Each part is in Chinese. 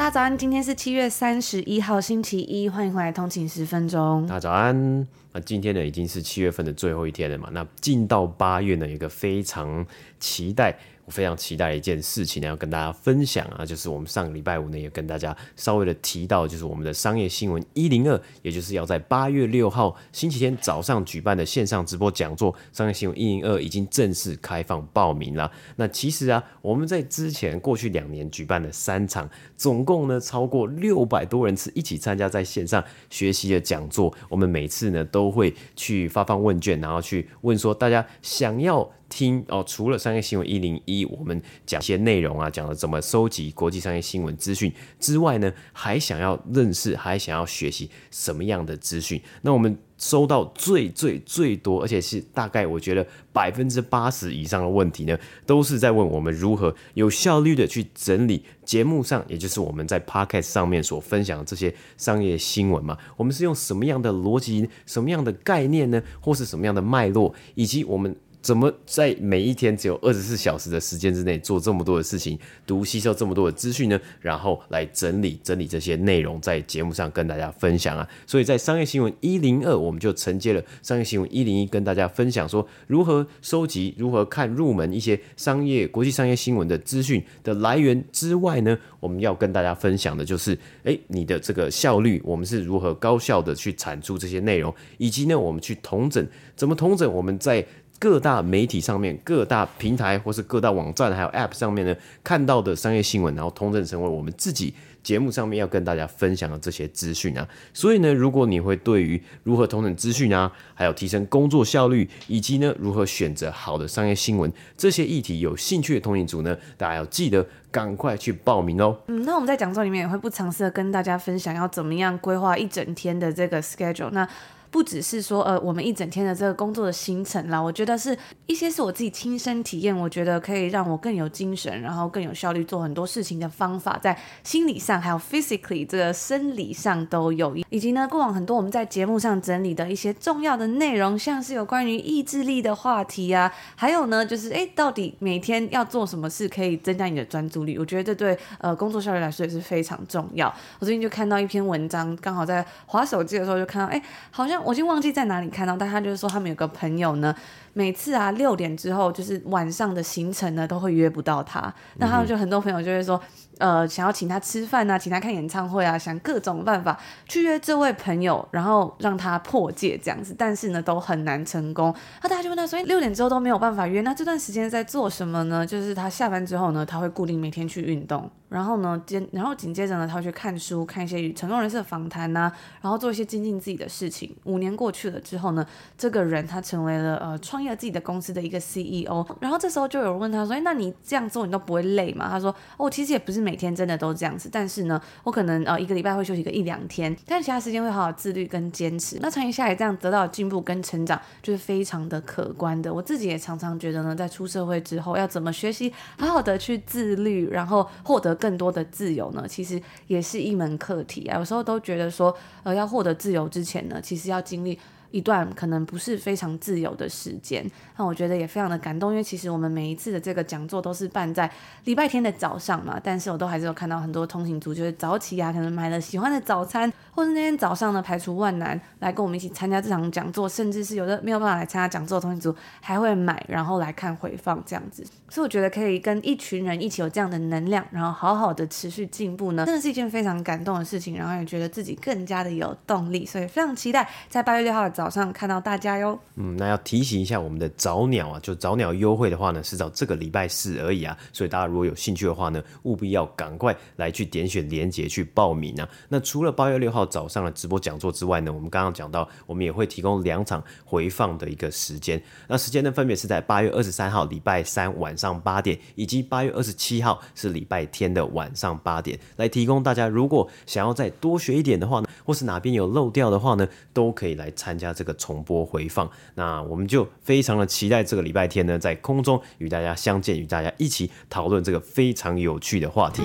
大家早安，今天是七月三十一号，星期一，欢迎回来通勤十分钟。大家早安，那今天呢已经是七月份的最后一天了嘛？那进到八月呢，有一个非常期待。非常期待的一件事情呢，要跟大家分享啊，就是我们上个礼拜五呢，也跟大家稍微的提到，就是我们的商业新闻一零二，也就是要在八月六号星期天早上举办的线上直播讲座，商业新闻一零二已经正式开放报名了。那其实啊，我们在之前过去两年举办的三场，总共呢超过六百多人次一起参加在线上学习的讲座，我们每次呢都会去发放问卷，然后去问说大家想要。听哦，除了商业新闻一零一，我们讲一些内容啊，讲了怎么收集国际商业新闻资讯之外呢，还想要认识，还想要学习什么样的资讯？那我们收到最最最多，而且是大概我觉得百分之八十以上的问题呢，都是在问我们如何有效率的去整理节目上，也就是我们在 Podcast 上面所分享的这些商业新闻嘛。我们是用什么样的逻辑、什么样的概念呢，或是什么样的脉络，以及我们。怎么在每一天只有二十四小时的时间之内做这么多的事情，读吸收这么多的资讯呢？然后来整理整理这些内容，在节目上跟大家分享啊。所以在商业新闻一零二，我们就承接了商业新闻一零一，跟大家分享说如何收集、如何看入门一些商业国际商业新闻的资讯的来源之外呢，我们要跟大家分享的就是，诶，你的这个效率，我们是如何高效的去产出这些内容，以及呢，我们去统整，怎么统整我们在。各大媒体上面、各大平台或是各大网站，还有 App 上面呢，看到的商业新闻，然后统整成为我们自己节目上面要跟大家分享的这些资讯啊。所以呢，如果你会对于如何统整资讯啊，还有提升工作效率，以及呢如何选择好的商业新闻这些议题有兴趣的通勤族呢，大家要记得赶快去报名哦。嗯，那我们在讲座里面也会不藏私的跟大家分享要怎么样规划一整天的这个 schedule。那不只是说，呃，我们一整天的这个工作的行程啦，我觉得是一些是我自己亲身体验，我觉得可以让我更有精神，然后更有效率做很多事情的方法，在心理上还有 physically 这个生理上都有，以及呢，过往很多我们在节目上整理的一些重要的内容，像是有关于意志力的话题啊，还有呢，就是诶，到底每天要做什么事可以增加你的专注力？我觉得这对呃工作效率来说也是非常重要。我最近就看到一篇文章，刚好在滑手机的时候就看到，诶，好像。我已经忘记在哪里看到，但他就是说他们有个朋友呢，每次啊六点之后就是晚上的行程呢都会约不到他，那他们就很多朋友就会说。呃，想要请他吃饭啊，请他看演唱会啊，想各种办法去约这位朋友，然后让他破戒这样子，但是呢，都很难成功。那大家就问他说，六点之后都没有办法约，那这段时间在做什么呢？就是他下班之后呢，他会固定每天去运动，然后呢，接然后紧接着呢，他去看书，看一些与成功人士的访谈呐，然后做一些精进自己的事情。五年过去了之后呢，这个人他成为了呃创业自己的公司的一个 CEO，然后这时候就有人问他说，哎，那你这样做你都不会累吗？他说，哦，其实也不是每天真的都这样子，但是呢，我可能呃一个礼拜会休息个一两天，但其他时间会好好自律跟坚持。那长期下来这样得到的进步跟成长，就是非常的可观的。我自己也常常觉得呢，在出社会之后要怎么学习好好的去自律，然后获得更多的自由呢？其实也是一门课题啊。有时候都觉得说，呃，要获得自由之前呢，其实要经历。一段可能不是非常自由的时间。那我觉得也非常的感动，因为其实我们每一次的这个讲座都是办在礼拜天的早上嘛，但是我都还是有看到很多通行族就是早起啊，可能买了喜欢的早餐，或是那天早上呢排除万难来跟我们一起参加这场讲座，甚至是有的没有办法来参加讲座的通行族还会买然后来看回放这样子。所以我觉得可以跟一群人一起有这样的能量，然后好好的持续进步呢，真的是一件非常感动的事情，然后也觉得自己更加的有动力，所以非常期待在八月六号的早上看到大家哟。嗯，那要提醒一下我们的早鸟啊，就早鸟优惠的话呢，是到这个礼拜四而已啊，所以大家如果有兴趣的话呢，务必要赶快来去点选链接去报名啊。那除了八月六号早上的直播讲座之外呢，我们刚刚讲到，我们也会提供两场回放的一个时间，那时间呢分别是在八月二十三号礼拜三晚上八点，以及八月二十七号是礼拜天的晚上八点，来提供大家如果想要再多学一点的话呢，或是哪边有漏掉的话呢，都可以来参加这个重播回放。那我们就非常的期待这个礼拜天呢，在空中与大家相见，与大家一起讨论这个非常有趣的话题。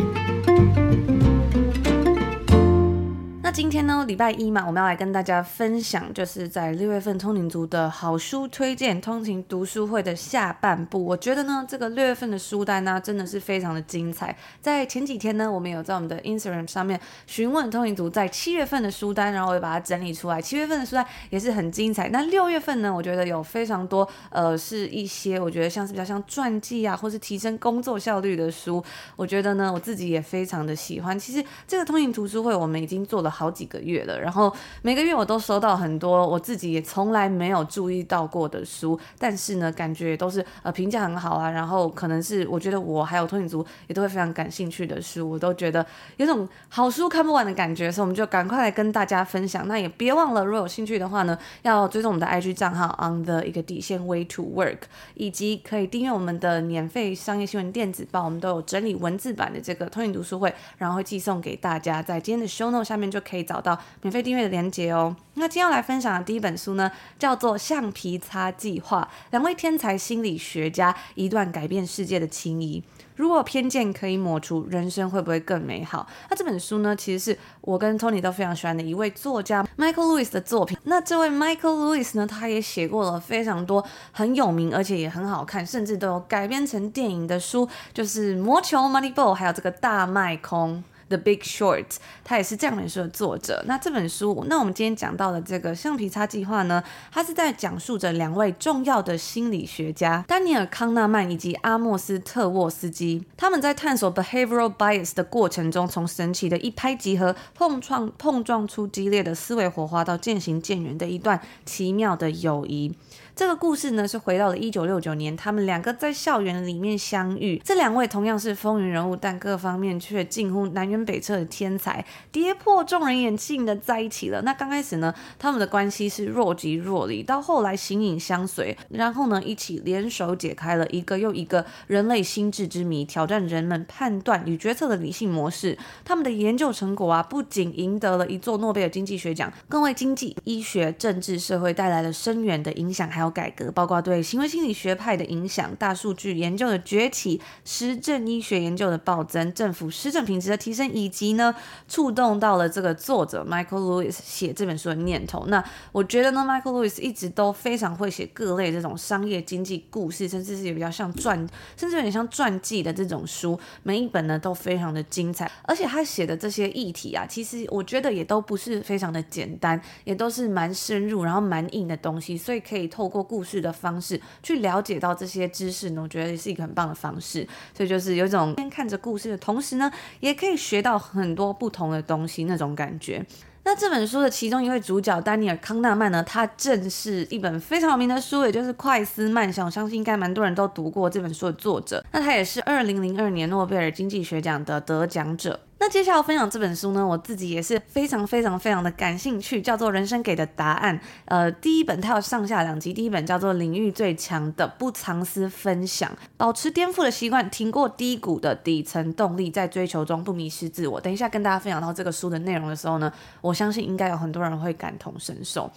今天呢，礼拜一嘛，我们要来跟大家分享，就是在六月份通勤族的好书推荐，通勤读书会的下半部。我觉得呢，这个六月份的书单呢、真的是非常的精彩。在前几天呢，我们有在我们的 Instagram 上面询问通勤族在七月份的书单，然后我也把它整理出来。七月份的书单也是很精彩。那六月份呢，我觉得有非常多，呃，是一些我觉得像是比较像传记啊，或是提升工作效率的书。我觉得呢，我自己也非常的喜欢。其实这个通勤读书会，我们已经做了好。好几个月了，然后每个月我都收到很多我自己也从来没有注意到过的书，但是呢，感觉都是呃评价很好啊，然后可能是我觉得我还有通勤族也都会非常感兴趣的书，我都觉得有种好书看不完的感觉，所以我们就赶快来跟大家分享。那也别忘了，如果有兴趣的话呢，要追踪我们的 IG 账号 on the 一个底线 way to work，以及可以订阅我们的免费商业新闻电子报，我们都有整理文字版的这个通勤读书会，然后会寄送给大家，在今天的 show note 下面就可以。找到免费订阅的链接哦。那今天要来分享的第一本书呢，叫做《橡皮擦计划》，两位天才心理学家一段改变世界的情谊。如果偏见可以抹除，人生会不会更美好？那这本书呢，其实是我跟 Tony 都非常喜欢的一位作家 Michael Lewis 的作品。那这位 Michael Lewis 呢，他也写过了非常多很有名，而且也很好看，甚至都有改编成电影的书，就是《魔球》（Moneyball），还有这个《大卖空》。The Big Short，他也是这样本书的作者。那这本书，那我们今天讲到的这个橡皮擦计划呢，它是在讲述着两位重要的心理学家丹尼尔康纳曼以及阿莫斯特沃斯基，他们在探索 behavioral bias 的过程中，从神奇的一拍即合，碰撞碰撞出激烈的思维火花，到渐行渐远的一段奇妙的友谊。这个故事呢，是回到了一九六九年，他们两个在校园里面相遇。这两位同样是风云人物，但各方面却近乎南辕北辙的天才，跌破众人眼镜的在一起了。那刚开始呢，他们的关系是若即若离，到后来形影相随，然后呢，一起联手解开了一个又一个人类心智之谜，挑战人们判断与决策的理性模式。他们的研究成果啊，不仅赢得了一座诺贝尔经济学奖，更为经济、医学、政治、社会带来了深远的影响，还有。改革，包括对行为心理学派的影响、大数据研究的崛起、实证医学研究的暴增、政府施政品质的提升，以及呢，触动到了这个作者 Michael Lewis 写这本书的念头。那我觉得呢，Michael Lewis 一直都非常会写各类这种商业经济故事，甚至是也比较像传，甚至有点像传记的这种书，每一本呢都非常的精彩。而且他写的这些议题啊，其实我觉得也都不是非常的简单，也都是蛮深入，然后蛮硬的东西，所以可以透过。过故事的方式去了解到这些知识呢，我觉得也是一个很棒的方式。所以就是有一种边看着故事的同时呢，也可以学到很多不同的东西那种感觉。那这本书的其中一位主角丹尼尔康纳曼呢，他正是一本非常有名的书，也就是《快思慢想》，我相信应该蛮多人都读过这本书的作者。那他也是二零零二年诺贝尔经济学奖的得奖者。那接下来我分享这本书呢，我自己也是非常非常非常的感兴趣，叫做《人生给的答案》。呃，第一本它有上下两集，第一本叫做《领域最强的不藏私分享》，保持颠覆的习惯，挺过低谷的底层动力，在追求中不迷失自我。等一下跟大家分享到这个书的内容的时候呢，我相信应该有很多人会感同身受。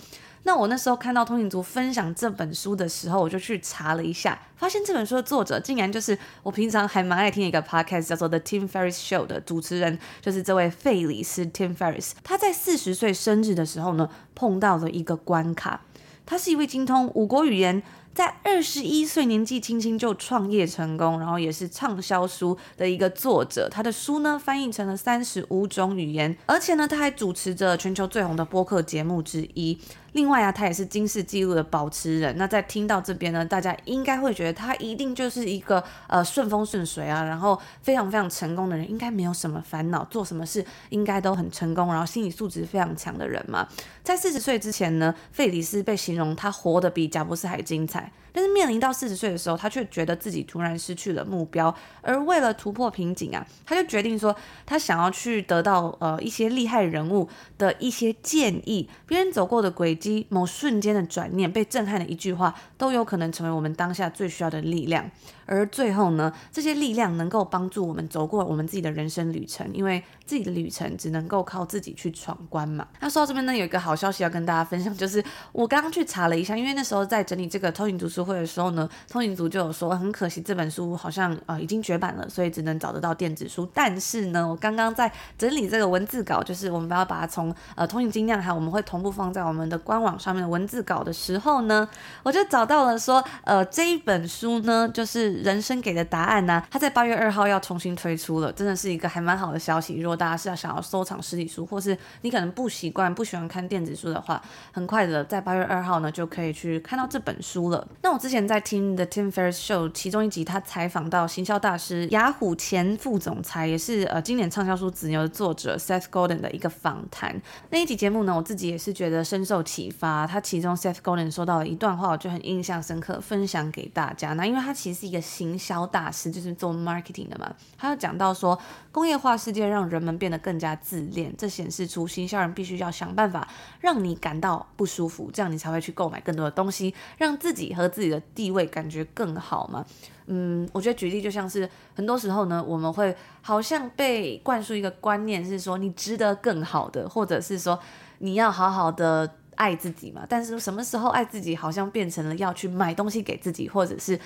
那我那时候看到通勤族分享这本书的时候，我就去查了一下，发现这本书的作者竟然就是我平常还蛮爱听一个 podcast 叫做 The Tim Ferriss Show 的主持人，就是这位费里斯 Tim Ferris，。他在四十岁生日的时候呢，碰到了一个关卡。他是一位精通五国语言。在二十一岁年纪轻轻就创业成功，然后也是畅销书的一个作者。他的书呢翻译成了三十五种语言，而且呢他还主持着全球最红的播客节目之一。另外啊，他也是金氏纪录的保持人。那在听到这边呢，大家应该会觉得他一定就是一个呃顺风顺水啊，然后非常非常成功的人，应该没有什么烦恼，做什么事应该都很成功，然后心理素质非常强的人嘛。在四十岁之前呢，费里斯被形容他活得比贾布斯还精彩。但是面临到四十岁的时候，他却觉得自己突然失去了目标，而为了突破瓶颈啊，他就决定说，他想要去得到呃一些厉害人物的一些建议，别人走过的轨迹，某瞬间的转念，被震撼的一句话，都有可能成为我们当下最需要的力量。而最后呢，这些力量能够帮助我们走过我们自己的人生旅程，因为自己的旅程只能够靠自己去闯关嘛。那说到这边呢，有一个好消息要跟大家分享，就是我刚刚去查了一下，因为那时候在整理这个通勤读书会的时候呢，通勤族就有说很可惜这本书好像呃已经绝版了，所以只能找得到电子书。但是呢，我刚刚在整理这个文字稿，就是我们要把它从呃通勤精酿还有我们会同步放在我们的官网上面的文字稿的时候呢，我就找到了说呃这一本书呢就是。人生给的答案呢、它？在八月二号要重新推出了，真的是一个还蛮好的消息。如果大家是要想要收藏实体书，或是你可能不习惯、不喜欢看电子书的话，很快的在八月二号呢就可以去看到这本书了。那我之前在听 The Tim Ferriss Show 其中一集，他采访到行销大师雅虎前副总裁，也是呃经典畅销书《子牛》的作者 Seth Godin 的一个访谈。那一集节目呢，我自己也是觉得深受启发。他其中 Seth Godin 说到了一段话，我就很印象深刻，分享给大家。那因为他其实是一个。行销大师就是做 marketing 的嘛，他有讲到说，工业化世界让人们变得更加自恋，这显示出行销人必须要想办法让你感到不舒服，这样你才会去购买更多的东西，让自己和自己的地位感觉更好嘛。嗯，我觉得举例就像是很多时候呢，我们会好像被灌输一个观念，是说你值得更好的，或者是说你要好好的。爱自己嘛，但是什么时候爱自己，好像变成了要去买东西给自己，或者是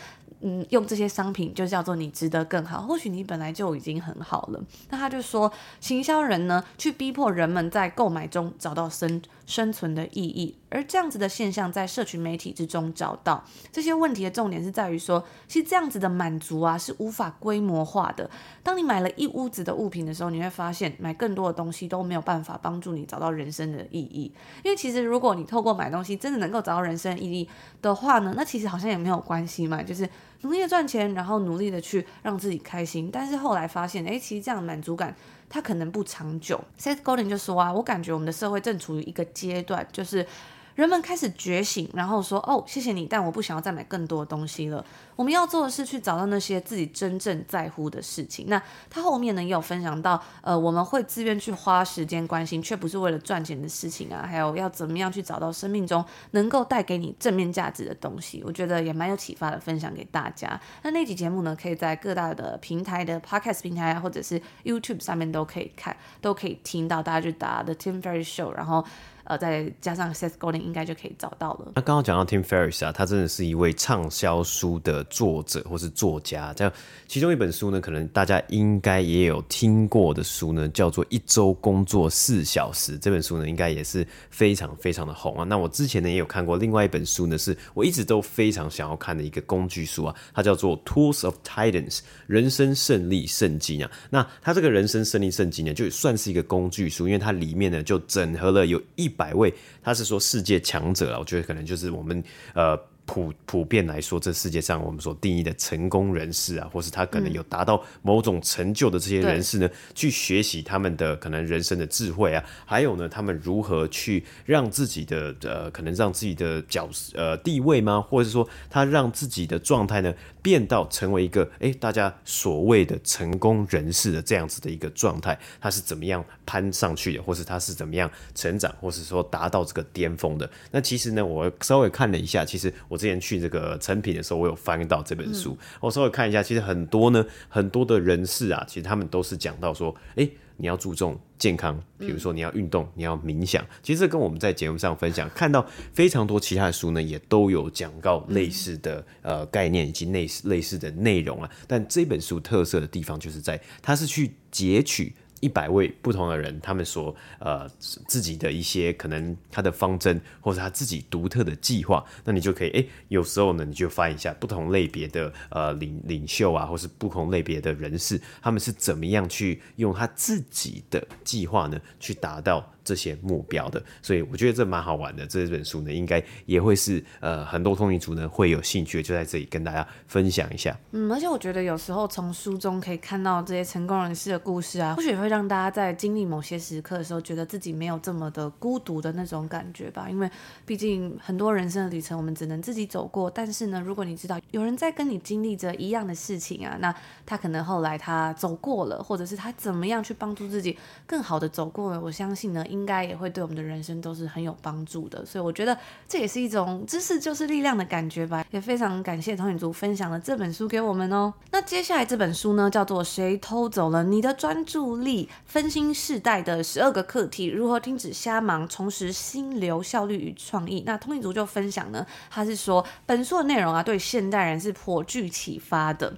嗯，用这些商品就叫做你值得更好。或许你本来就已经很好了。那他就说，行销人呢，去逼迫人们在购买中找到生生存的意义，而这样子的现象在社群媒体之中找到。这些问题的重点是在于说，其实这样子的满足啊，是无法规模化的。当你买了一屋子的物品的时候，你会发现买更多的东西都没有办法帮助你找到人生的意义。因为其实如果你透过买东西真的能够找到人生意义的话呢，那其实好像也没有关系嘛，就是努力的赚钱，然后努力的去让自己开心。但是后来发现，诶，其实这样的满足感它可能不长久。Seth Godin 就说啊，我感觉我们的社会正处于一个阶段，就是。人们开始觉醒，然后说：“哦，谢谢你，但我不想要再买更多的东西了。”我们要做的是去找到那些自己真正在乎的事情。那他后面呢也有分享到，呃，我们会自愿去花时间关心，却不是为了赚钱的事情啊。还有要怎么样去找到生命中能够带给你正面价值的东西，我觉得也蛮有启发的，分享给大家。那那集节目呢，可以在各大的平台的 Podcast 平台啊，或者是 YouTube 上面都可以看，都可以听到。大家就打 The Tim Ferriss Show，然后。呃，再加上 Seth Godin 应该就可以找到了。那刚刚讲到 Tim Ferriss 啊，他真的是一位畅销书的作者或是作家。这样，其中一本书呢，可能大家应该也有听过的书呢，叫做《一周工作四小时》。这本书呢，应该也是非常非常的红啊。那我之前呢，也有看过另外一本书呢，是我一直都非常想要看的一个工具书啊，它叫做《Tools of Titans》人生胜利圣经啊。那它这个人生胜利圣经呢，就算是一个工具书，因为它里面呢，就整合了有一。百位，他是说世界强者了，我觉得可能就是我们呃。普普遍来说，这世界上我们所定义的成功人士啊，或是他可能有达到某种成就的这些人士呢，嗯、去学习他们的可能人生的智慧啊，还有呢，他们如何去让自己的呃，可能让自己的角色呃地位吗？或者是说他让自己的状态呢变到成为一个哎，大家所谓的成功人士的这样子的一个状态，他是怎么样攀上去的，或是他是怎么样成长，或是说达到这个巅峰的？那其实呢，我稍微看了一下，其实我。之前去这个成品的时候，我有翻到这本书，嗯、我稍微看一下，其实很多呢，很多的人士啊，其实他们都是讲到说，哎，你要注重健康，比如说你要运动，你要冥想。其实这跟我们在节目上分享看到非常多其他的书呢，也都有讲到类似的呃概念以及类似类似的内容啊。但这本书特色的地方就是在它是去截取。一百位不同的人，他们所呃自己的一些可能他的方针，或者他自己独特的计划，那你就可以哎，有时候呢，你就翻一下不同类别的呃领领袖啊，或是不同类别的人士，他们是怎么样去用他自己的计划呢，去达到。这些目标的，所以我觉得这蛮好玩的。这本书呢，应该也会是呃很多通勤族呢会有兴趣的，就在这里跟大家分享一下。嗯，而且我觉得有时候从书中可以看到这些成功人士的故事啊，或许也会让大家在经历某些时刻的时候，觉得自己没有这么的孤独的那种感觉吧。因为毕竟很多人生的旅程，我们只能自己走过。但是呢，如果你知道有人在跟你经历着一样的事情啊，那他可能后来他走过了，或者是他怎么样去帮助自己更好的走过了，我相信呢。应应该也会对我们的人生都是很有帮助的，所以我觉得这也是一种知识就是力量的感觉吧。也非常感谢通勤族分享了这本书给我们哦。那接下来这本书呢，叫做《谁偷走了你的专注力？分心世代的十二个课题，如何停止瞎忙，重拾心流、效率与创意》。那通勤族就分享呢，他是说本书的内容啊，对现代人是颇具启发的。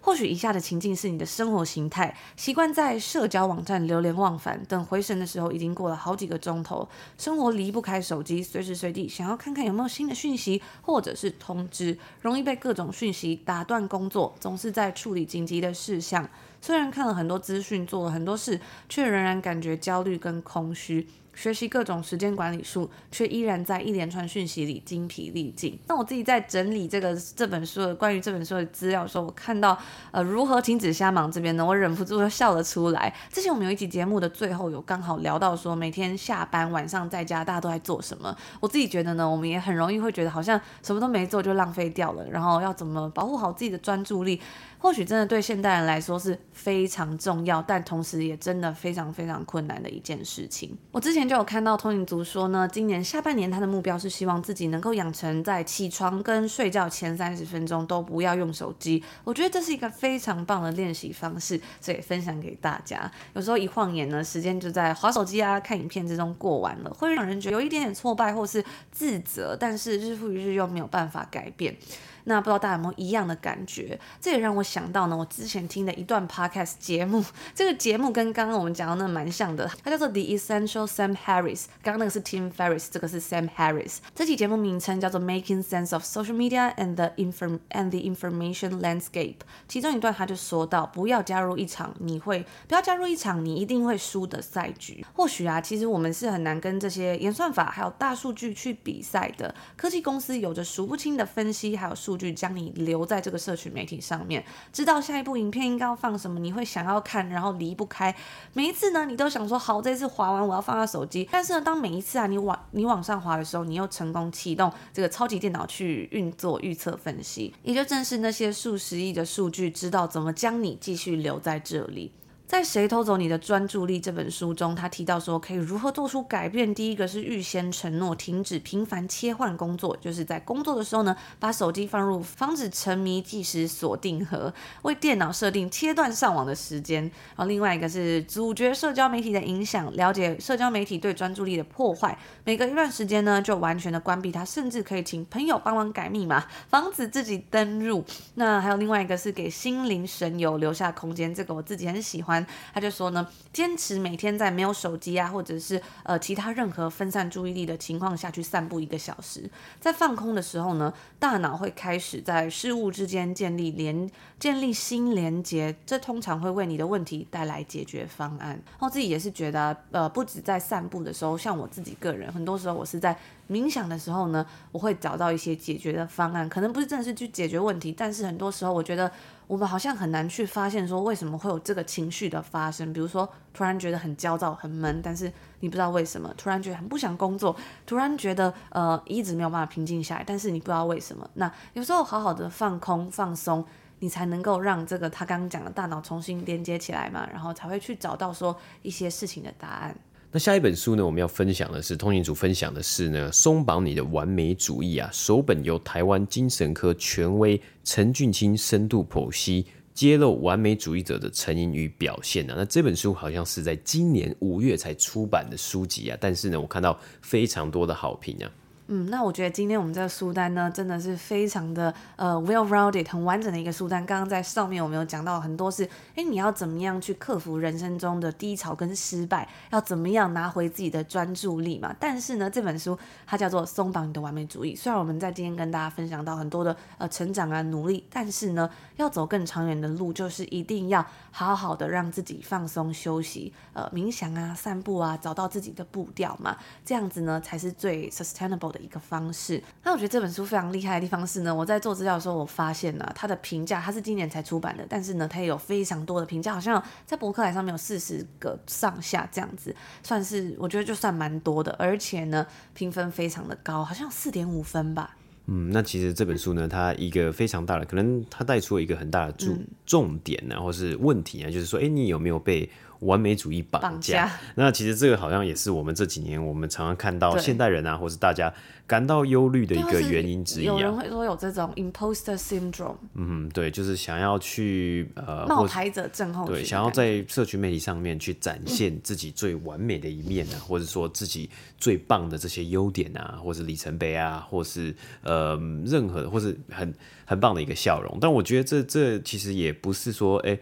或许以下的情境是你的生活形态，习惯在社交网站流连忘返，等回神的时候已经过了好几个钟头，生活离不开手机，随时随地想要看看有没有新的讯息或者是通知，容易被各种讯息打断工作，总是在处理紧急的事项。虽然看了很多资讯，做了很多事，却仍然感觉焦虑跟空虚。学习各种时间管理术，却依然在一连串讯息里精疲力尽。那我自己在整理这个这本书的关于这本书的资料的时候，我看到呃如何停止瞎忙这边呢，我忍不住就笑了出来。之前我们有一集节目的最后有刚好聊到说，每天下班晚上在家大家都在做什么。我自己觉得呢，我们也很容易会觉得好像什么都没做就浪费掉了，然后要怎么保护好自己的专注力？或许真的对现代人来说是非常重要，但同时也真的非常非常困难的一件事情。我之前就有看到通勤族说呢，今年下半年他的目标是希望自己能够养成在起床跟睡觉前三十分钟都不要用手机。我觉得这是一个非常棒的练习方式，所以分享给大家。有时候一晃眼呢，时间就在划手机啊、看影片之中过完了，会让人觉得有一点点挫败或是自责，但是日复一日又没有办法改变。那不知道大家有没有一样的感觉？这也让我想到呢，我之前听的一段 podcast 节目，这个节目跟刚刚我们讲的那蛮像的，它叫做 The Essential Sam Harris。刚刚那个是 Tim Ferriss，这个是 Sam Harris。这期节目名称叫做 Making Sense of Social Media and the Inform and the Information Landscape。其中一段他就说到，不要加入一场你会不要加入一场你一定会输的赛局。或许啊，其实我们是很难跟这些演算法还有大数据去比赛的。科技公司有着数不清的分析还有数。数据将你留在这个社群媒体上面，知道下一部影片应该要放什么，你会想要看，然后离不开。每一次呢，你都想说好，这次滑完我要放下手机。但是呢，当每一次啊你往你往上滑的时候，你又成功启动这个超级电脑去运作预测分析，也就正是那些数十亿的数据，知道怎么将你继续留在这里。在《谁偷走你的专注力》这本书中，他提到说可以如何做出改变。第一个是预先承诺停止频繁切换工作，就是在工作的时候呢，把手机放入防止沉迷计时锁定盒，为电脑设定切断上网的时间。然后另外一个是阻绝社交媒体的影响，了解社交媒体对专注力的破坏。每隔一段时间呢，就完全的关闭它，甚至可以请朋友帮忙改密码，防止自己登入。那还有另外一个是给心灵神游留下空间，这个我自己很喜欢。他就说呢，坚持每天在没有手机啊，或者是呃其他任何分散注意力的情况下去散步一个小时，在放空的时候呢，大脑会开始在事物之间建立连建立新连接，这通常会为你的问题带来解决方案。我自己也是觉得，呃，不止在散步的时候，像我自己个人，很多时候我是在冥想的时候呢，我会找到一些解决的方案，可能不是真的是去解决问题，但是很多时候我觉得。我们好像很难去发现说为什么会有这个情绪的发生，比如说突然觉得很焦躁、很闷，但是你不知道为什么；突然觉得很不想工作，突然觉得呃一直没有办法平静下来，但是你不知道为什么。那有时候好好的放空、放松，你才能够让这个他刚刚讲的大脑重新连接起来嘛，然后才会去找到说一些事情的答案。那下一本书呢，我们要分享的是通勤组分享的是呢，松绑你的完美主义啊，首本由台湾精神科权威陈俊卿深度剖析，揭露完美主义者的成因与表现啊。那这本书好像是在今年五月才出版的书籍啊，但是呢，我看到非常多的好评啊。嗯，那我觉得今天我们这个书单呢，真的是非常的呃 well-rounded，很完整的一个书单。刚刚在上面我们有讲到很多是，哎，你要怎么样去克服人生中的低潮跟失败，要怎么样拿回自己的专注力嘛？但是呢，这本书它叫做《松绑你的完美主义》。虽然我们在今天跟大家分享到很多的呃成长啊努力，但是呢，要走更长远的路，就是一定要好好的让自己放松休息，呃，冥想啊、散步啊，找到自己的步调嘛，这样子呢才是最 sustainable 的。一个方式，那我觉得这本书非常厉害的地方是呢，我在做资料的时候，我发现呢，它的评价，它是今年才出版的，但是呢，它也有非常多的评价，好像在博客来上面有四十个上下这样子，算是我觉得就算蛮多的，而且呢，评分非常的高，好像四点五分吧。嗯，那其实这本书呢，它一个非常大的，可能它带出了一个很大的重重点然后是问题啊，就是说，哎，你有没有被完美主义绑架，那其实这个好像也是我们这几年我们常常看到现代人啊，或是大家感到忧虑的一个原因之一啊。有人会说有这种 imposter syndrome。嗯，对，就是想要去呃冒牌者症候群，对，想要在社群媒体上面去展现自己最完美的一面啊，嗯、或者说自己最棒的这些优点啊，或是里程碑啊，或是呃任何或是很很棒的一个笑容。但我觉得这这其实也不是说哎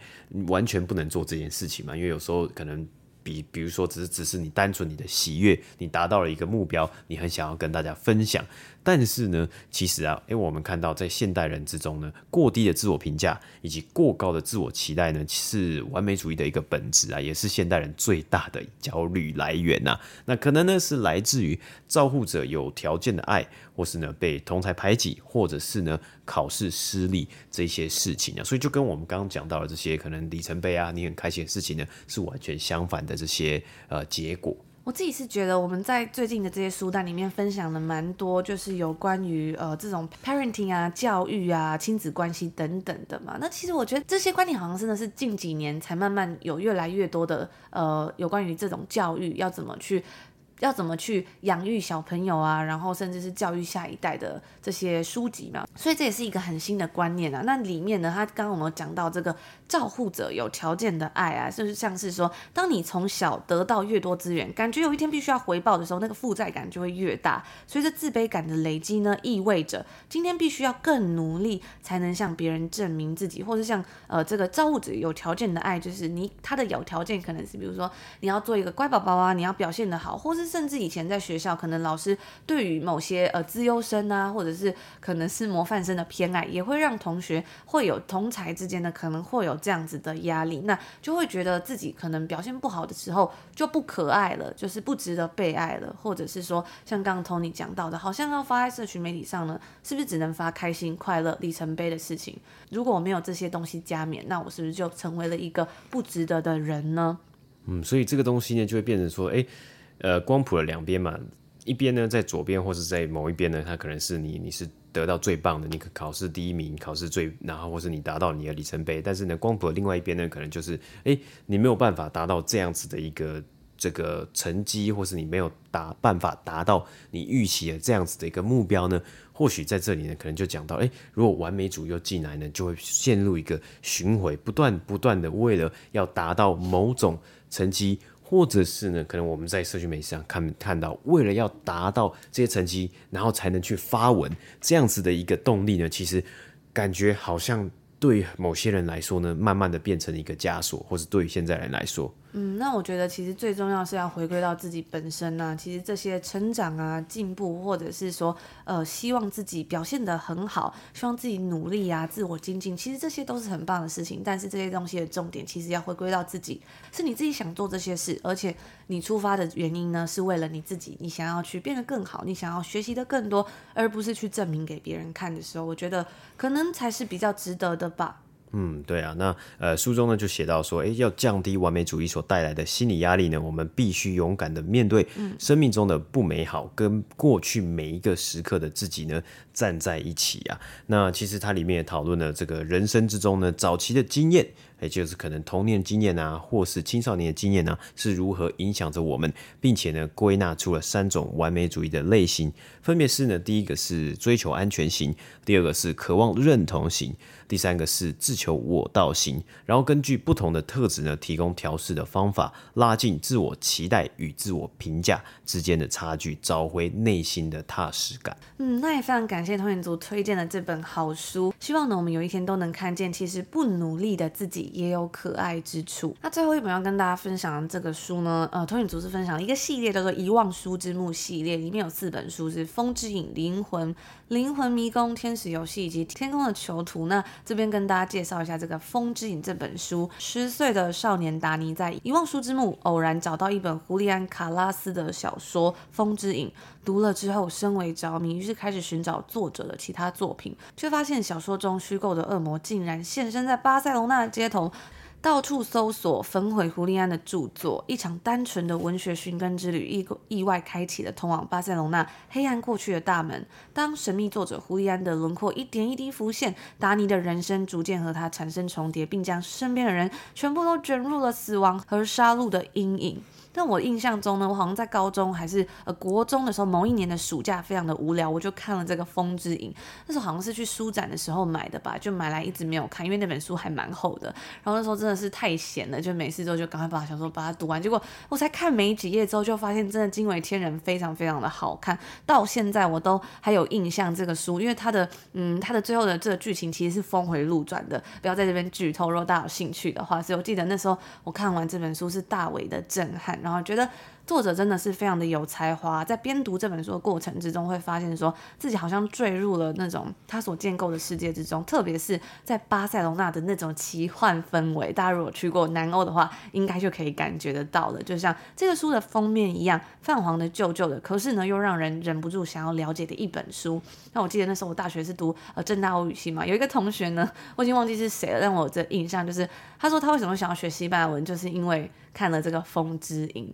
完全不能做这件事情嘛，因为有时候。可能比比如说，只是只是你单纯你的喜悦，你达到了一个目标，你很想要跟大家分享。但是呢，其实啊，诶，我们看到在现代人之中呢，过低的自我评价以及过高的自我期待呢，是完美主义的一个本质啊，也是现代人最大的焦虑来源呐、那可能呢是来自于照护者有条件的爱，或是呢被同台排挤，或者是呢考试失利这些事情啊。所以就跟我们刚刚讲到的这些可能里程碑啊，你很开心的事情呢，是完全相反的这些呃结果。我自己是觉得我们在最近的这些书单里面分享了蛮多，就是有关于呃这种 parenting 啊、教育啊、亲子关系等等的嘛。那其实我觉得这些观点好像真的是近几年才慢慢有越来越多的呃有关于这种教育要怎么去。要怎么去养育小朋友啊，然后甚至是教育下一代的这些书籍嘛，所以这也是一个很新的观念啊。那里面呢，他刚刚我们讲到这个照护者有条件的爱啊，就是像是说，当你从小得到越多资源，感觉有一天必须要回报的时候，那个负债感就会越大。随着自卑感的累积呢，意味着今天必须要更努力才能向别人证明自己，或是像呃这个照护者有条件的爱，就是你他的有条件可能是比如说你要做一个乖宝宝啊，你要表现得好，或是。甚至以前在学校，可能老师对于某些呃资优生啊，或者是可能是模范生的偏爱，也会让同学会有同才之间的可能会有这样子的压力，那就会觉得自己可能表现不好的时候就不可爱了，就是不值得被爱了，或者是说像刚刚 Tony 讲到的，好像要发在社群媒体上呢，是不是只能发开心、快乐、里程碑的事情？如果我没有这些东西加冕，那我是不是就成为了一个不值得的人呢？嗯，所以这个东西呢，就会变成说，哎。呃，光谱的两边嘛，一边呢在左边或者在某一边呢，它可能是你你是得到最棒的，你可考试第一名，考试最，然后或是你达到你的里程碑。但是呢，光谱另外一边呢，可能就是，哎，你没有办法达到这样子的一个这个成绩，或是你没有达办法达到你预期的这样子的一个目标呢？或许在这里呢，可能就讲到，哎，如果完美主义又进来呢，就会陷入一个循环，不断不断的为了要达到某种成绩。或者是呢，可能我们在社区媒体上看看到，为了要达到这些成绩，然后才能去发文，这样子的一个动力呢，其实感觉好像对某些人来说呢，慢慢的变成一个枷锁，或者对于现在人来说。嗯，那我觉得其实最重要是要回归到自己本身呐、啊。其实这些成长啊、进步，或者是说呃，希望自己表现得很好，希望自己努力啊、自我精进，其实这些都是很棒的事情。但是这些东西的重点，其实要回归到自己，是你自己想做这些事，而且你出发的原因呢，是为了你自己，你想要去变得更好，你想要学习的更多，而不是去证明给别人看的时候，我觉得可能才是比较值得的吧。嗯，对啊，那呃书中呢就写到说，诶，要降低完美主义所带来的心理压力呢，我们必须勇敢的面对生命中的不美好，跟过去每一个时刻的自己呢站在一起啊。那其实它里面也讨论了这个人生之中呢早期的经验，也就是可能童年经验啊，或是青少年的经验啊，是如何影响着我们，并且呢归纳出了三种完美主义的类型，分别是呢第一个是追求安全型，第二个是渴望认同型。第三个是自求我道型，然后根据不同的特质呢，提供调试的方法，拉近自我期待与自我评价之间的差距，找回内心的踏实感。嗯，那也非常感谢通勤族推荐的这本好书，希望呢我们有一天都能看见，其实不努力的自己也有可爱之处。那最后一本要跟大家分享的这个书呢，呃，通勤族是分享一个系列叫做《遗忘书之墓》系列，里面有四本书是《风之影》、《灵魂》、《灵魂迷宫》、《天使游戏》以及《天空的囚徒》。那这边跟大家介绍一下这个《风之影》这本书。十岁的少年达尼在遗忘书之墓偶然找到一本胡利安·卡拉斯的小说《风之影》，读了之后深为着迷，于是开始寻找作者的其他作品，却发现小说中虚构的恶魔竟然现身在巴塞罗那街头。到处搜索，焚毁胡利安的著作，一场单纯的文学寻根之旅意意外开启了通往巴塞隆那黑暗过去的大门。当神秘作者胡利安的轮廓一点一滴浮现，达尼的人生逐渐和他产生重叠，并将身边的人全部都卷入了死亡和杀戮的阴影。那我印象中呢，我好像在高中还是呃国中的时候，某一年的暑假非常的无聊，我就看了这个《风之影》。那时候好像是去书展的时候买的吧，就买来一直没有看，因为那本书还蛮厚的。然后那时候真的是太闲了，就没事之后就赶快把小说把它读完。结果我才看没几页之后，就发现真的惊为天人，非常非常的好看。到现在我都还有印象这个书，因为它的嗯它的最后的这个剧情其实是峰回路转的。不要在这边剧透，如果大家有兴趣的话，所以我记得那时候我看完这本书是大为的震撼。觉得作者真的是非常的有才华，在边读这本书的过程之中，会发现说自己好像坠入了那种他所建构的世界之中，特别是在巴塞罗那的那种奇幻氛围。大家如果去过南欧的话，应该就可以感觉得到了。就像这个书的封面一样，泛黄的、旧旧的，可是呢又让人忍不住想要了解的一本书。那我记得那时候我大学是读呃正大欧语系嘛，有一个同学呢，我已经忘记是谁了，但我这印象就是他说他为什么想要学西班牙文，就是因为看了这个《风之影》。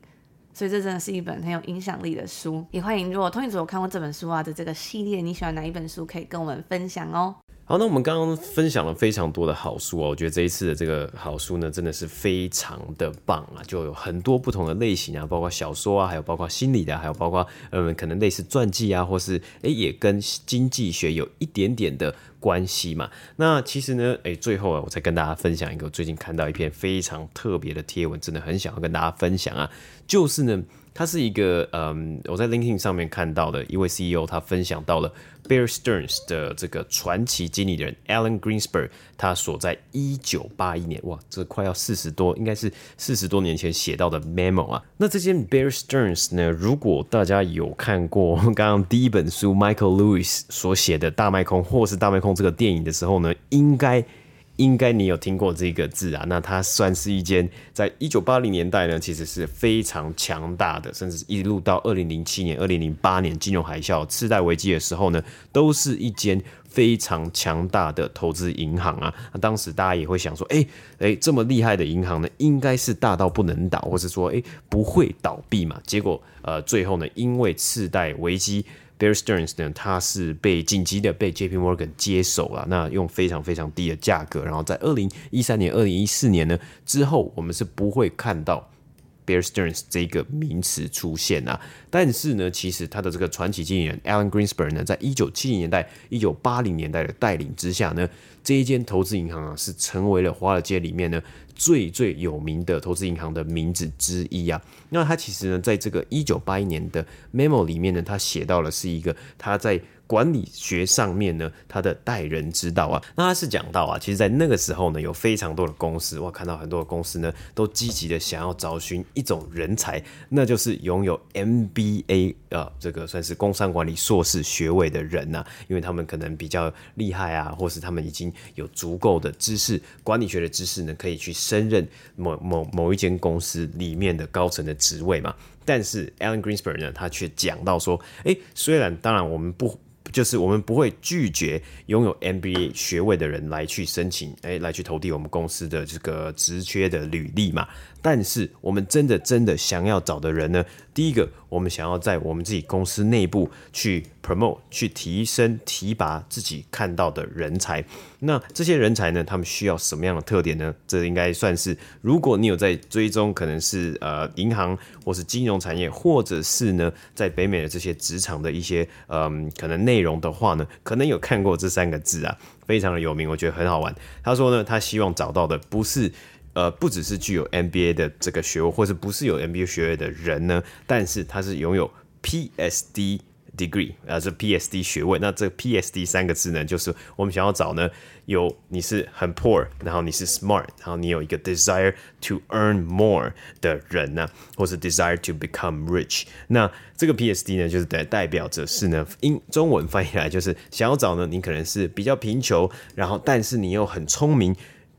所以这真的是一本很有影响力的书，也欢迎如果通讯组有看过这本书啊的这个系列，你喜欢哪一本书，可以跟我们分享哦。好，那我们刚刚分享了非常多的好书哦，我觉得这一次的这个好书呢，真的是非常的棒啊，就有很多不同的类型啊，包括小说啊，还有包括心理的，还有包括嗯，可能类似传记啊，或是诶也跟经济学有一点点的关系嘛。那其实呢，诶，最后啊，我再跟大家分享一个，最近看到一篇非常特别的贴文，真的很想要跟大家分享啊。就是呢，他是一个嗯，我在 LinkedIn 上面看到的一位 CEO，他分享到了 Bear Stearns 的这个传奇经理人 Alan Greenspan，他所在一九八一年，哇，这快要四十多，应该是四十多年前写到的 memo 啊。那这间 Bear Stearns 呢，如果大家有看过我 们刚刚第一本书 Michael Lewis 所写的大卖空或是大卖空这个电影的时候呢，应该。应该你有听过这个字啊？那它算是一间在一九八零年代呢，其实是非常强大的，甚至一路到二零零七年、二零零八年金融海啸、次贷危机的时候呢，都是一间非常强大的投资银行啊。那当时大家也会想说，哎、欸、哎、欸，这么厉害的银行呢，应该是大到不能倒，或是说，哎、不会倒闭嘛？结果，呃，最后呢，因为次贷危机。Bear Stearns 呢，他是被紧急的被 JP Morgan 接手了，那用非常非常低的价格，然后在二零一三年、二零一四年呢之后，我们是不会看到 Bear Stearns 这个名词出现啊。但是呢，其实他的这个传奇经理人 Alan Greenspan 呢，在一九七零年代、一九八零年代的带领之下呢，这一间投资银行啊，是成为了华尔街里面呢。最最有名的投资银行的名字之一啊，那他其实呢，在这个一九八一年的 memo 里面呢，他写到了是一个他在。管理学上面呢，他的待人之道啊，那他是讲到啊，其实，在那个时候呢，有非常多的公司，我看到很多的公司呢，都积极的想要找寻一种人才，那就是拥有 MBA 啊，这个算是工商管理硕士学位的人呐、因为他们可能比较厉害啊，或是他们已经有足够的知识，管理学的知识呢，可以去胜任某某某一间公司里面的高层的职位嘛。但是 Alan Greenspan 呢，他却讲到说，诶，虽然当然我们不。就是我们不会拒绝拥有 MBA 学位的人来去申请，哎，来去投递我们公司的这个职缺的履历嘛。但是我们真的真的想要找的人呢，第一个，我们想要在我们自己公司内部去 promote，去提升、提拔自己看到的人才。那这些人才呢，他们需要什么样的特点呢？这应该算是，如果你有在追踪，可能是呃银行或是金融产业，或者是呢在北美的这些职场的一些嗯、可能内容的话呢，可能有看过这三个字啊，非常的有名，我觉得很好玩。他说呢，他希望找到的不是。呃，不只是具有 MBA 的这个学位，或是不是有 MBA 学位的人呢，但是他是拥有 PSD degree，呃，是 PSD 学位。那这个 PSD 三个字呢，就是我们想要找呢，有你是很 poor，然后你是 smart，然后你有一个 desire to earn more 的人呢，或是 desire to become rich。那这个 PSD 呢，就是代代表着是呢，英中文翻译来就是想要找呢，你可能是比较贫穷，然后但是你又很聪明。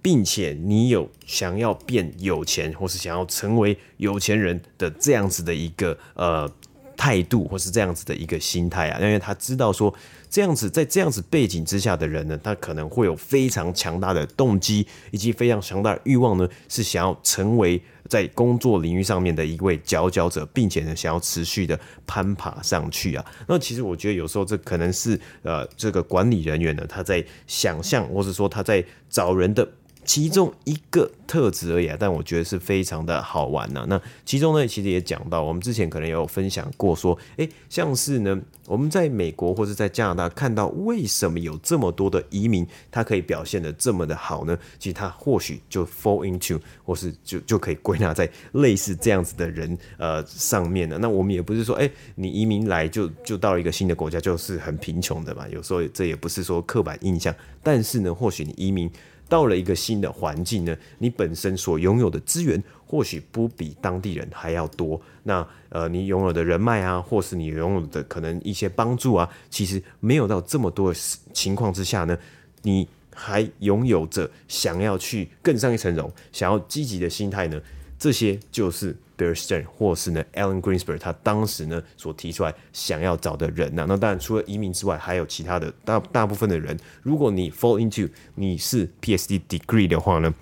并且你有想要变有钱，或是想要成为有钱人的这样子的一个呃态度，或是这样子的一个心态啊，因为他知道说这样子在这样子背景之下的人呢，他可能会有非常强大的动机，以及非常强大的欲望呢，是想要成为在工作领域上面的一位佼佼者，并且呢，想要持续的攀爬上去啊。那其实我觉得有时候这可能是呃这个管理人员呢，他在想象，或者说他在找人的。其中一个特质而已啊，但我觉得是非常的好玩呐、那其中呢，其实也讲到，我们之前可能有分享过，说，诶，像是呢，我们在美国或者在加拿大看到，为什么有这么多的移民，他可以表现得这么的好呢？其实他或许就 fall into，或是就就可以归纳在类似这样子的人呃上面的。那我们也不是说，诶，你移民来就就到一个新的国家就是很贫穷的嘛。有时候这也不是说刻板印象，但是呢，或许你移民。到了一个新的环境呢，你本身所拥有的资源或许不比当地人还要多。那呃，你拥有的人脉啊，或是你拥有的可能一些帮助啊，其实没有到这么多的情况之下呢，你还拥有着想要去更上一层楼、想要积极的心态呢，这些就是。Bear Stearns 或是呢，Alan Greenspan 他当时呢所提出来想要找的人呐、啊，那当然除了移民之外，还有其他的大大部分的人。如果你 fall into 你是 PSD degree 的话呢，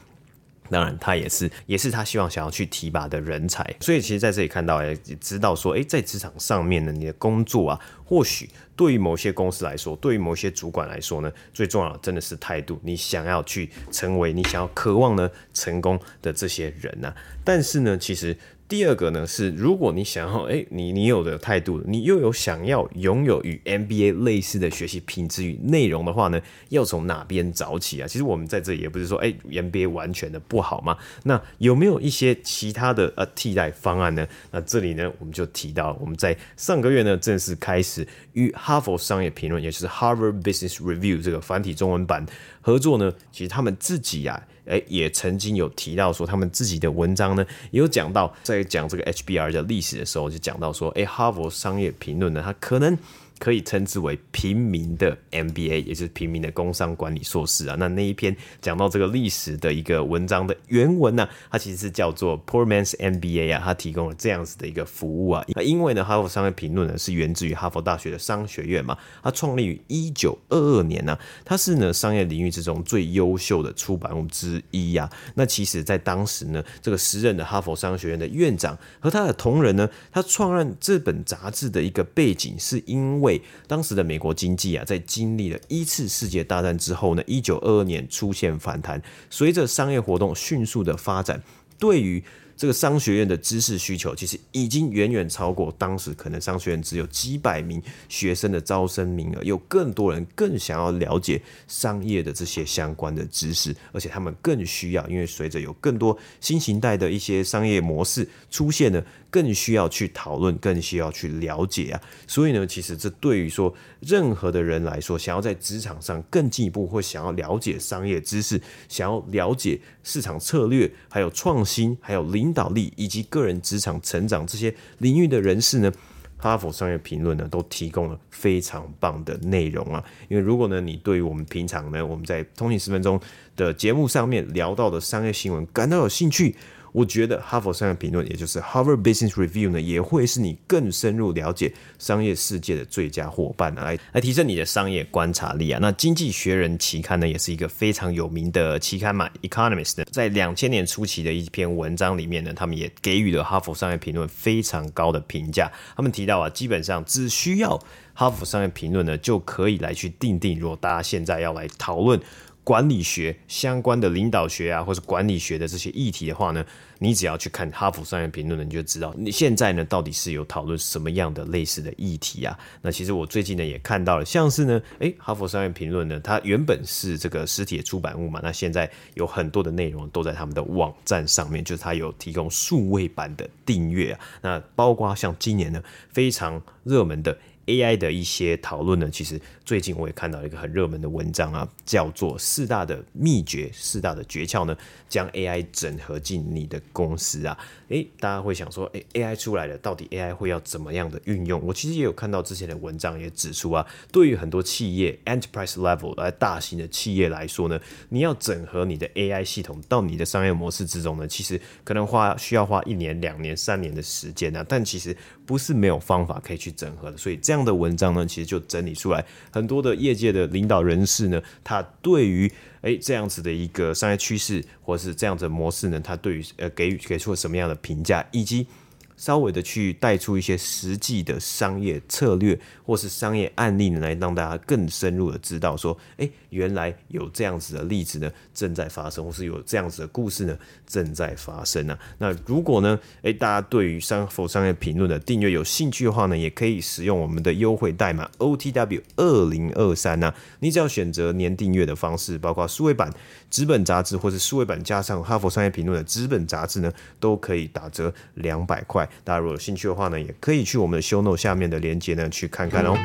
当然他也是也是他希望想要去提拔的人才。所以其实在这里看到，也知道说，诶，在职场上面呢，你的工作啊，或许对于某些公司来说，对于某些主管来说呢，最重要的真的是态度。你想要去成为，你想要渴望呢成功的这些人呐、啊，但是呢，其实。第二个呢是，如果你想要，哎，你你有的态度，你又有想要拥有与 MBA 类似的学习品质与内容的话呢，要从哪边找起啊？其实我们在这里也不是说，哎，MBA 完全的不好嘛。那有没有一些其他的呃替代方案呢？那这里呢，我们就提到，我们在上个月呢正式开始与哈佛商业评论，也就是 Harvard Business Review 这个繁体中文版合作呢。其实他们自己呀、啊。诶，也曾经有提到说，他们自己的文章呢，也有讲到，在讲这个 HBR 的历史的时候，就讲到说，诶，哈佛商业评论呢，它可能。可以称之为平民的 MBA，也就是平民的工商管理硕士啊。那那一篇讲到这个历史的一个文章的原文呢、它其实是叫做 Poor Man's MBA 啊，它提供了这样子的一个服务啊。那因为呢，哈佛商业评论呢是源自于哈佛大学的商学院嘛，它创立于一九二二年呢、啊，它是呢商业领域之中最优秀的出版物之一呀、啊。那其实，在当时呢，这个时任的哈佛商学院的院长和他的同仁呢，他创办这本杂志的一个背景是因为。当时的美国经济啊，在经历了一次世界大战之后呢，一九二二年出现反弹，随着商业活动迅速的发展，对于这个商学院的知识需求其实已经远远超过当时可能商学院只有几百名学生的招生名额，有更多人更想要了解商业的这些相关的知识，而且他们更需要，因为随着有更多新型态的一些商业模式出现呢，更需要去讨论，更需要去了解啊。所以呢，其实这对于说任何的人来说，想要在职场上更进一步，或想要了解商业知识，想要了解市场策略，还有创新，还有领导力以及个人职场成长这些领域的人士呢，哈佛商业评论呢都提供了非常棒的内容啊。因为如果呢你对于我们平常呢我们在通勤十分钟的节目上面聊到的商业新闻感到有兴趣，我觉得哈佛商业评论，也就是 Harvard Business Review 呢，也会是你更深入了解商业世界的最佳伙伴啊，来来提升你的商业观察力啊。那经济学人期刊呢，也是一个非常有名的期刊嘛，Economist，在两千年初期的一篇文章里面呢，他们也给予了哈佛商业评论非常高的评价。他们提到啊，基本上只需要哈佛商业评论呢，就可以来去定定，如果大家现在要来讨论。管理学相关的领导学啊，或是管理学的这些议题的话呢，你只要去看《哈佛商业评论》，你就知道你现在呢到底是有讨论什么样的类似的议题啊。那其实我最近呢也看到了，像是呢，诶，《哈佛商业评论》呢，它原本是这个实体的出版物嘛，那现在有很多的内容都在他们的网站上面，就是它有提供数位版的订阅啊。那包括像今年呢非常热门的。AI 的一些讨论呢，其实最近我也看到一个很热门的文章啊，叫做“四大的秘诀”、“四大的诀窍”呢，将 AI 整合进你的公司啊。诶，大家会想说，诶，AI 出来了，到底 AI 会要怎么样的运用？我其实也有看到之前的文章也指出啊，对于很多企业 enterprise level 来大型的企业来说呢，你要整合你的 AI 系统到你的商业模式之中呢，其实可能花需要花一年、两年、三年的时间啊，但其实不是没有方法可以去整合的，所以这样。这样的文章呢，其实就整理出来很多的业界的领导人士呢，他对于诶这样子的一个商业趋势，或是这样子的模式呢，他对于呃给予给出了什么样的评价，以及。稍微的去带出一些实际的商业策略或是商业案例呢，来让大家更深入的知道说，哎，原来有这样子的例子呢正在发生，或是有这样子的故事呢正在发生啊。那如果呢，哎，大家对于商否商业评论的订阅有兴趣的话呢，也可以使用我们的优惠代码 OTW 二零二三啊。你只要选择年订阅的方式，包括数位版纸本杂志或是数位版加上哈佛商业评论的纸本杂志呢，都可以打折两百块。大家如果有兴趣的话呢，也可以去我们的 show note 下面的链接呢去看看哦。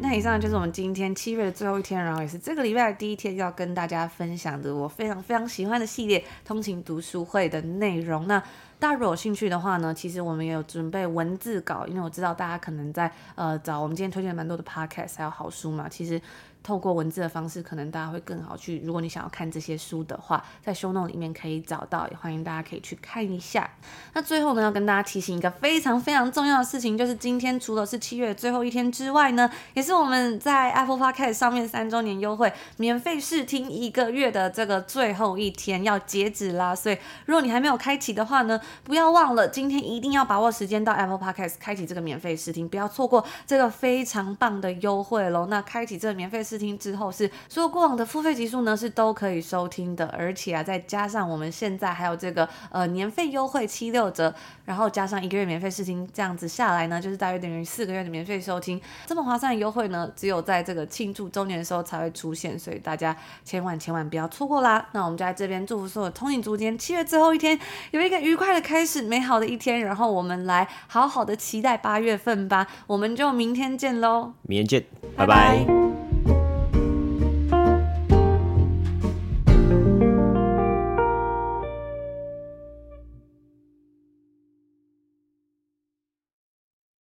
那以上就是我们今天七月的最后一天，然后也是这个礼拜的第一天，要跟大家分享的我非常非常喜欢的系列《通勤读书会》的内容。那大家如果有兴趣的话呢，其实我们也有准备文字稿，因为我知道大家可能在呃找我们今天推荐蛮多的 podcast 还有好书嘛，其实。透过文字的方式，可能大家会更好去。如果你想要看这些书的话，在 show note 里面可以找到，也欢迎大家可以去看一下。那最后呢，要跟大家提醒一个非常非常重要的事情，就是今天除了是七月最后一天之外呢，也是我们在 Apple Podcast 上面三周年优惠免费试听一个月的这个最后一天要截止啦。所以如果你还没有开启的话呢，不要忘了今天一定要把握时间到 Apple Podcast 开启这个免费试听，不要错过这个非常棒的优惠喽。那开启这个免费试。试听之后是所有过往的付费集数呢是都可以收听的，而且啊再加上我们现在还有这个呃年费优惠七六折，然后加上一个月免费试听，这样子下来呢就是大约等于四个月的免费收听，这么划算的优惠呢只有在这个庆祝周年的时候才会出现，所以大家千万千万不要错过啦！那我们就在这边祝福所有通勤族间七月最后一天有一个愉快的开始，美好的一天，然后我们来好好的期待八月份吧，我们就明天见喽，明天见，拜拜。拜拜。